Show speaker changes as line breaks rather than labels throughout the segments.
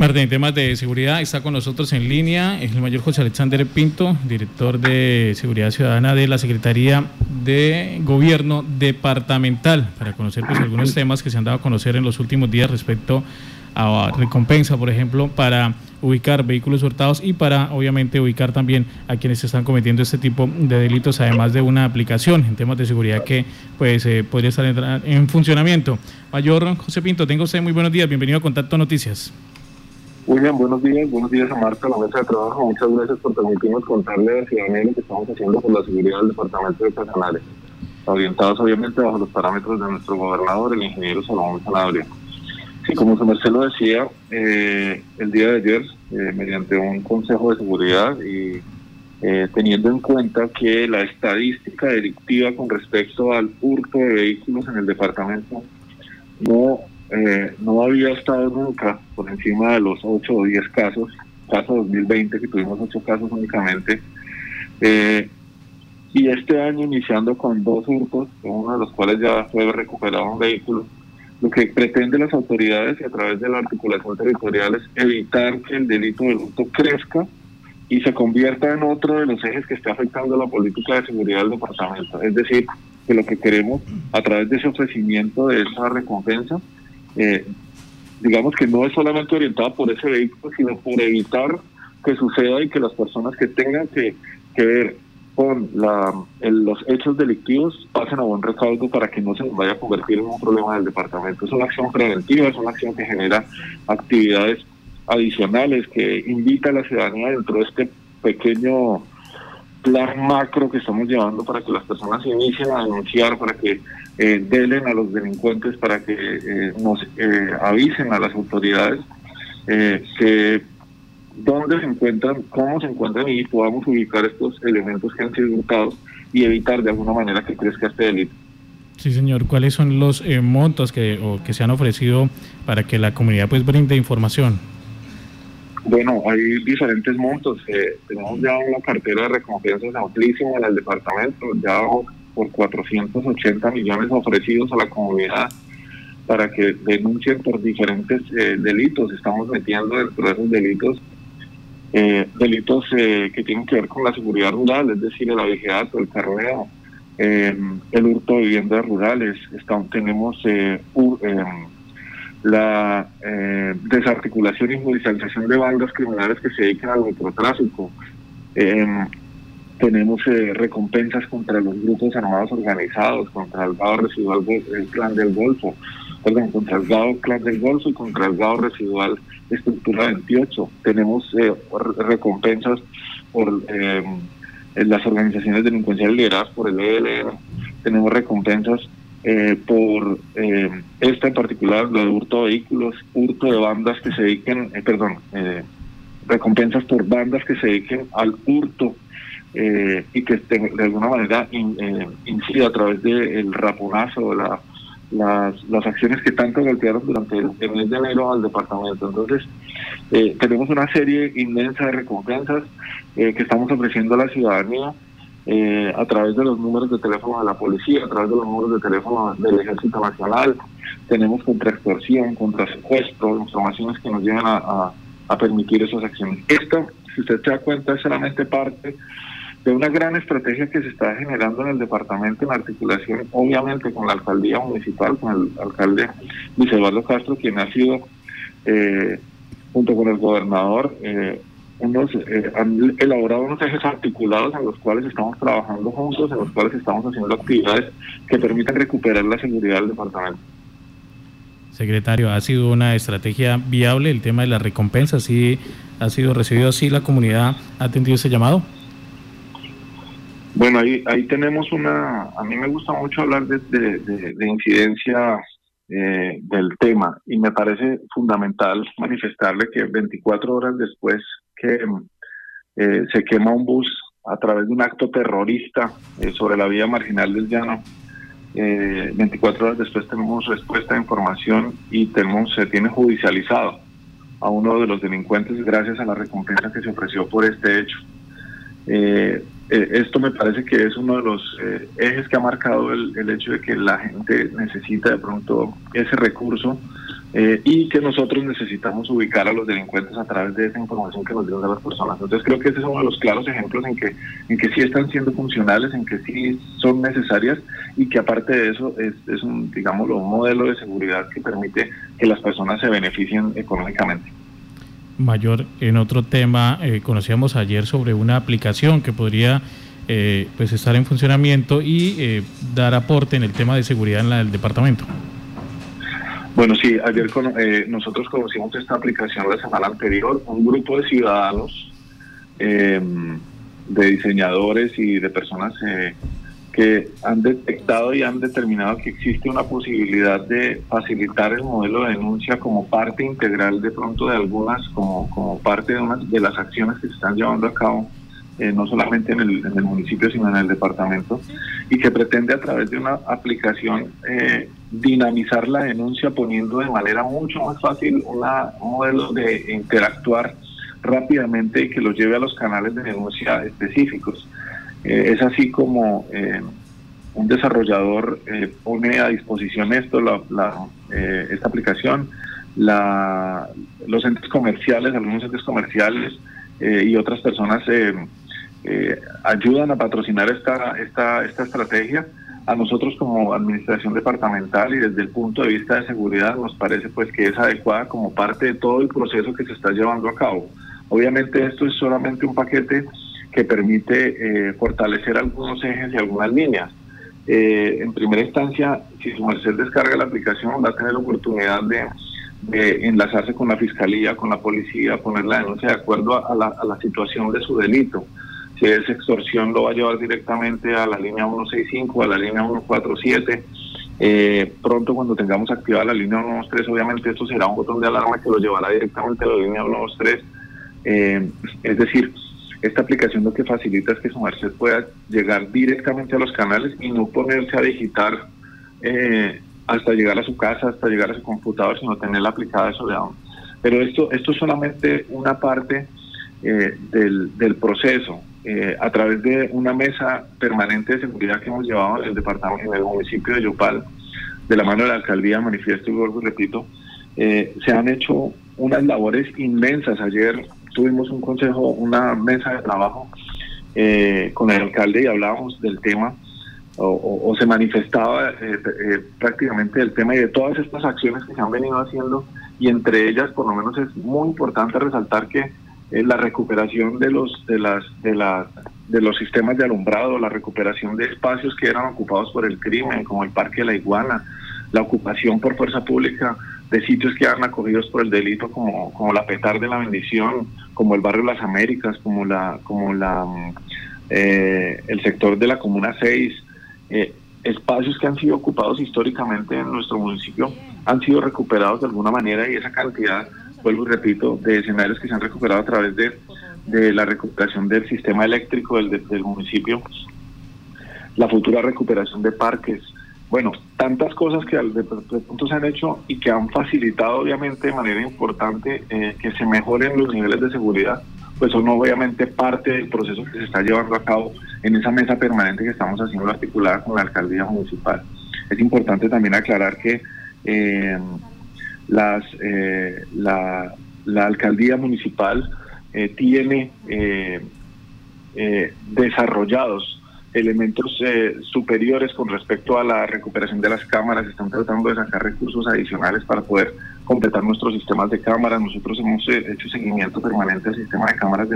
Martín, en temas de seguridad está con nosotros en línea el mayor José Alexander Pinto, director de Seguridad Ciudadana de la Secretaría de Gobierno Departamental, para conocer pues, algunos temas que se han dado a conocer en los últimos días respecto a recompensa, por ejemplo, para ubicar vehículos hurtados y para, obviamente, ubicar también a quienes están cometiendo este tipo de delitos, además de una aplicación en temas de seguridad que pues eh, podría estar en, en funcionamiento. Mayor José Pinto, tenga usted muy buenos días, bienvenido a Contacto Noticias.
William, buenos días, buenos días a Marta, la mesa de trabajo. Muchas gracias por permitirnos contarle a la ciudadanía lo que estamos haciendo por la seguridad del Departamento de Casanare, orientados obviamente bajo los parámetros de nuestro gobernador, el ingeniero Salomón Sanabria. Sí, como su merced lo decía, eh, el día de ayer, eh, mediante un consejo de seguridad y eh, teniendo en cuenta que la estadística delictiva con respecto al hurto de vehículos en el departamento no no había estado nunca por encima de los 8 o 10 casos, caso 2020 que tuvimos 8 casos únicamente, y este año iniciando con dos hurtos, uno de los cuales ya fue recuperado un vehículo, lo que pretende las autoridades y a través de la articulación territorial es evitar que el delito del hurto crezca y se convierta en otro de los ejes que está afectando la política de seguridad del departamento. Es decir, que lo que queremos a través de ese ofrecimiento de esa recompensa eh, digamos que no es solamente orientada por ese vehículo, sino por evitar que suceda y que las personas que tengan que, ver con la, los hechos delictivos pasen a buen recaudo para que no se vaya a convertir en un problema del departamento. Es una acción preventiva, es una acción que genera actividades adicionales, que invita a la ciudadanía dentro de este pequeño plan macro que estamos llevando para que las personas inicien a denunciar, para que eh, delen a los delincuentes, para que eh, nos eh, avisen a las autoridades eh, que dónde se encuentran, cómo se encuentran y podamos ubicar estos elementos que han sido hurtados y evitar de alguna manera que crezca este delito.
Sí, señor. ¿Cuáles son los montos que, o que se han ofrecido para que la comunidad pues brinde información?
Bueno, hay diferentes montos. Eh, tenemos ya una cartera de recompensas amplísima en el departamento, ya por 480 millones ofrecidos a la comunidad para que denuncien por diferentes eh, delitos. Estamos metiendo dentro de esos delitos eh, delitos que tienen que ver con la seguridad rural, es decir, el abigeato, el carneo, el hurto de viviendas rurales. Estamos, tenemos la eh, desarticulación y judicialización de bandas criminales que se dedican al microtráfico. Em, tenemos eh, recompensas contra los grupos armados organizados, contra el residual el clan del Golfo, perdón, contra el GAO clan del Golfo y contra el GAO residual estructura 28. Tenemos eh, recompensas por em, las organizaciones delincuenciales lideradas por el ELN. Tenemos recompensas eh, por eh, esta en particular, lo de hurto de vehículos, hurto de bandas que se dediquen, eh, perdón, eh, recompensas por bandas que se dediquen al hurto y que de alguna manera incida a través del raponazo, la, las, las acciones que tanto golpearon durante el, mes de enero al departamento. Entonces, tenemos una serie inmensa de recompensas que estamos ofreciendo a la ciudadanía eh, a través de los números de teléfono de la policía, a través de los números de teléfono del Ejército Nacional. Tenemos contra extorsión, contra secuestro, informaciones que nos llegan a, a, permitir esas acciones. Esto, si usted se da cuenta, es solamente parte de una gran estrategia que se está generando en el departamento en articulación, obviamente, con la alcaldía municipal, con el alcalde Luis Eduardo Castro, quien ha sido, eh, junto con el gobernador, eh, unos, eh, han elaborado unos ejes articulados en los cuales estamos trabajando juntos, en los cuales estamos haciendo actividades que permitan recuperar la seguridad del departamento.
Secretario, ¿ha sido una estrategia viable el tema de las recompensas? ¿Sí ha sido recibido así? ¿La comunidad ha atendido ese llamado?
Bueno, ahí, ahí tenemos una... A mí me gusta mucho hablar de, de, eh, del tema y me parece fundamental manifestarle que 24 horas después que eh, se quema un bus a través de un acto terrorista eh, sobre la vía marginal del llano, 24 horas después tenemos respuesta de información y tenemos, se tiene judicializado a uno de los delincuentes gracias a la recompensa que se ofreció por este hecho. Eh, esto me parece que es uno de los eh, ejes que ha marcado el, hecho de que la gente necesita de pronto ese recurso eh, y que nosotros necesitamos ubicar a los delincuentes a través de esa información que nos dieron de las personas. Entonces creo que ese es uno de los claros ejemplos en que, en que sí están siendo funcionales, en que sí son necesarias y que aparte de eso es, es un, digámoslo, un modelo de seguridad que permite que las personas se beneficien económicamente.
Mayor, en otro tema, eh, conocíamos ayer sobre una aplicación que podría eh, pues estar en funcionamiento y dar aporte en el tema de seguridad en el departamento.
Bueno, sí, ayer eh, nosotros conocimos esta aplicación la semana anterior, un grupo de ciudadanos, em, de diseñadores y de personas eh, que han detectado y han determinado que existe una posibilidad de facilitar el modelo de denuncia como parte integral de pronto de algunas, como, como parte de, unas, de las acciones que se están llevando a cabo eh, no solamente en el, municipio, sino en el departamento, y que pretende a través de una aplicación eh, dinamizar la denuncia poniendo de manera mucho más fácil una, un modelo de interactuar rápidamente y que lo lleve a los canales de denuncia específicos. Eh, es así como un desarrollador pone a disposición esto, la, esta aplicación, la, los entes comerciales, algunos entes comerciales y otras personas eh, ayudan a patrocinar esta, esta, esta estrategia. A nosotros como administración departamental y desde el punto de vista de seguridad nos parece pues que es adecuada como parte de todo el proceso que se está llevando a cabo. Obviamente esto es solamente un paquete que permite eh, fortalecer algunos ejes y algunas líneas. Eh, en primera instancia, si su merced descarga la aplicación, va a tener la oportunidad de, enlazarse con la fiscalía, con la policía, poner la denuncia de acuerdo a la, situación de su delito. Si es extorsión, lo va a llevar directamente a la línea 165, a la línea 147. Eh, pronto, cuando tengamos activada la línea 123, obviamente esto será un botón de alarma que lo llevará directamente a la línea 123. Eh, es decir, esta aplicación lo que facilita es que su merced pueda llegar directamente a los canales y no ponerse a digitar eh, hasta llegar a su casa, hasta llegar a su computador, sino tenerla aplicada de aún. Pero esto, esto es solamente una parte del, del proceso. Eh, a través de una mesa permanente de seguridad que hemos llevado el departamento, en el municipio de Yopal, de la mano de la alcaldía, manifiesto y vuelvo repito, eh, se han hecho unas labores inmensas. Ayer tuvimos un consejo, una mesa de trabajo eh, con el alcalde y hablábamos del tema. O, se manifestaba prácticamente el tema y de todas estas acciones que se han venido haciendo y entre ellas por lo menos es muy importante resaltar que la recuperación de los de las de las de los sistemas de alumbrado, la recuperación de espacios que eran ocupados por el crimen, como el Parque de la Iguana, la ocupación por fuerza pública de sitios que eran acogidos por el delito, como, como la Petar de la Bendición, como el barrio Las Américas, como la como la eh, el sector de la Comuna 6, eh, espacios que han sido ocupados históricamente en nuestro municipio han sido recuperados de alguna manera y esa cantidad vuelvo y repito, de escenarios que se han recuperado a través de, de la recuperación del sistema eléctrico del, del municipio, la futura recuperación de parques, bueno, tantas cosas que de, punto se han hecho y que han facilitado obviamente de manera importante eh, que se mejoren los niveles de seguridad, pues son obviamente parte del proceso que se está llevando a cabo en esa mesa permanente que estamos haciendo articulada con la alcaldía municipal. Es importante también aclarar que eh, las, eh, la, la, alcaldía municipal eh, tiene eh, desarrollados elementos superiores con respecto a la recuperación de las cámaras, están tratando de sacar recursos adicionales para poder completar nuestros sistemas de cámaras. Nosotros hemos hecho seguimiento permanente al sistema de cámaras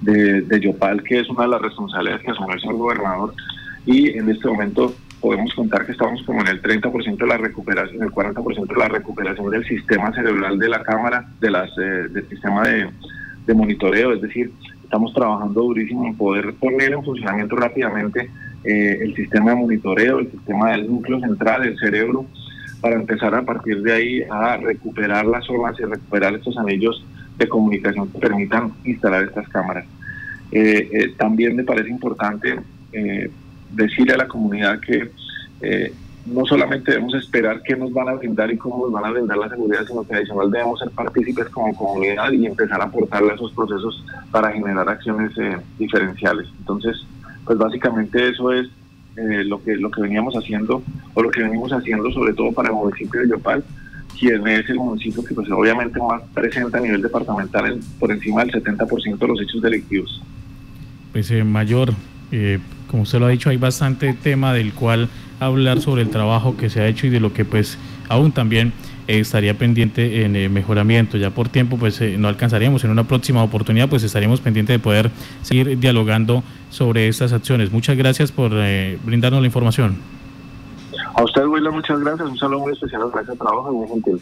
de, de, Yopal, que es una de las responsabilidades que asumió el señor gobernador, y en este momento podemos contar que estamos como en el 30% de la recuperación, el 40% de la recuperación del sistema cerebral de la cámara, de las, eh, del sistema de, monitoreo, es decir, estamos trabajando durísimo en poder poner en funcionamiento rápidamente eh, el sistema de monitoreo, el sistema del núcleo central, el cerebro, para empezar a partir de ahí a recuperar las zonas y recuperar estos anillos de comunicación que permitan instalar estas cámaras. Eh, también me parece importante decirle a la comunidad que eh, no solamente debemos esperar qué nos van a brindar y cómo nos van a brindar la seguridad, sino que adicional debemos ser partícipes como comunidad y empezar a aportarle a esos procesos para generar acciones eh, diferenciales. Entonces, pues básicamente eso es eh, lo que lo que veníamos haciendo o lo que venimos haciendo sobre todo para el municipio de Yopal quien es el municipio que pues obviamente más presenta a nivel departamental por encima del 70% de los hechos delictivos.
Pues eh, mayor, eh, como usted lo ha dicho, hay bastante tema del cual hablar sobre el trabajo que se ha hecho y de lo que pues aún también estaría pendiente en mejoramiento. Ya por tiempo pues no alcanzaríamos. En una próxima oportunidad pues estaríamos pendientes de poder seguir dialogando sobre estas acciones. Muchas gracias por brindarnos la información.
A usted, William, muchas gracias. Un saludo muy especial. Gracias, trabajo muy gentil.